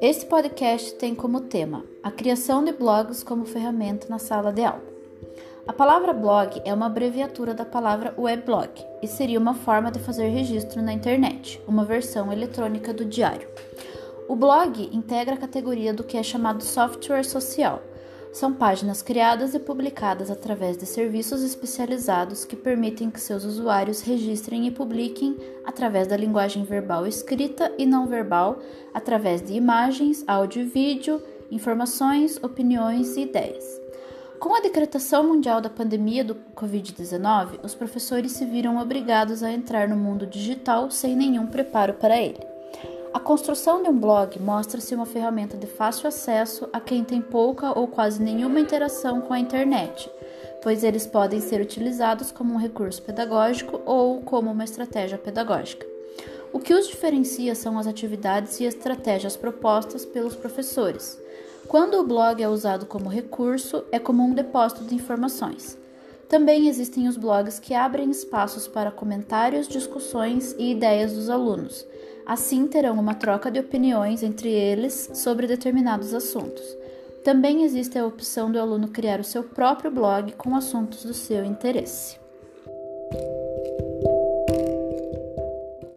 Este podcast tem como tema a criação de blogs como ferramenta na sala de aula. A palavra blog é uma abreviatura da palavra weblog e seria uma forma de fazer registro na internet, uma versão eletrônica do diário. O blog integra a categoria do que é chamado software social, são páginas criadas e publicadas através de serviços especializados que permitem que seus usuários registrem e publiquem através da linguagem verbal escrita e não verbal, através de imagens, áudio e vídeo, informações, opiniões e ideias. Com a decretação mundial da pandemia do Covid-19, os professores se viram obrigados a entrar no mundo digital sem nenhum preparo para ele. A construção de um blog mostra-se uma ferramenta de fácil acesso a quem tem pouca ou quase nenhuma interação com a internet, pois eles podem ser utilizados como um recurso pedagógico ou como uma estratégia pedagógica. O que os diferencia são as atividades e estratégias propostas pelos professores. Quando o blog é usado como recurso, é como um depósito de informações. Também existem os blogs que abrem espaços para comentários, discussões e ideias dos alunos Assim, terão uma troca de opiniões entre eles sobre determinados assuntos. Também existe a opção do aluno criar o seu próprio blog com assuntos do seu interesse.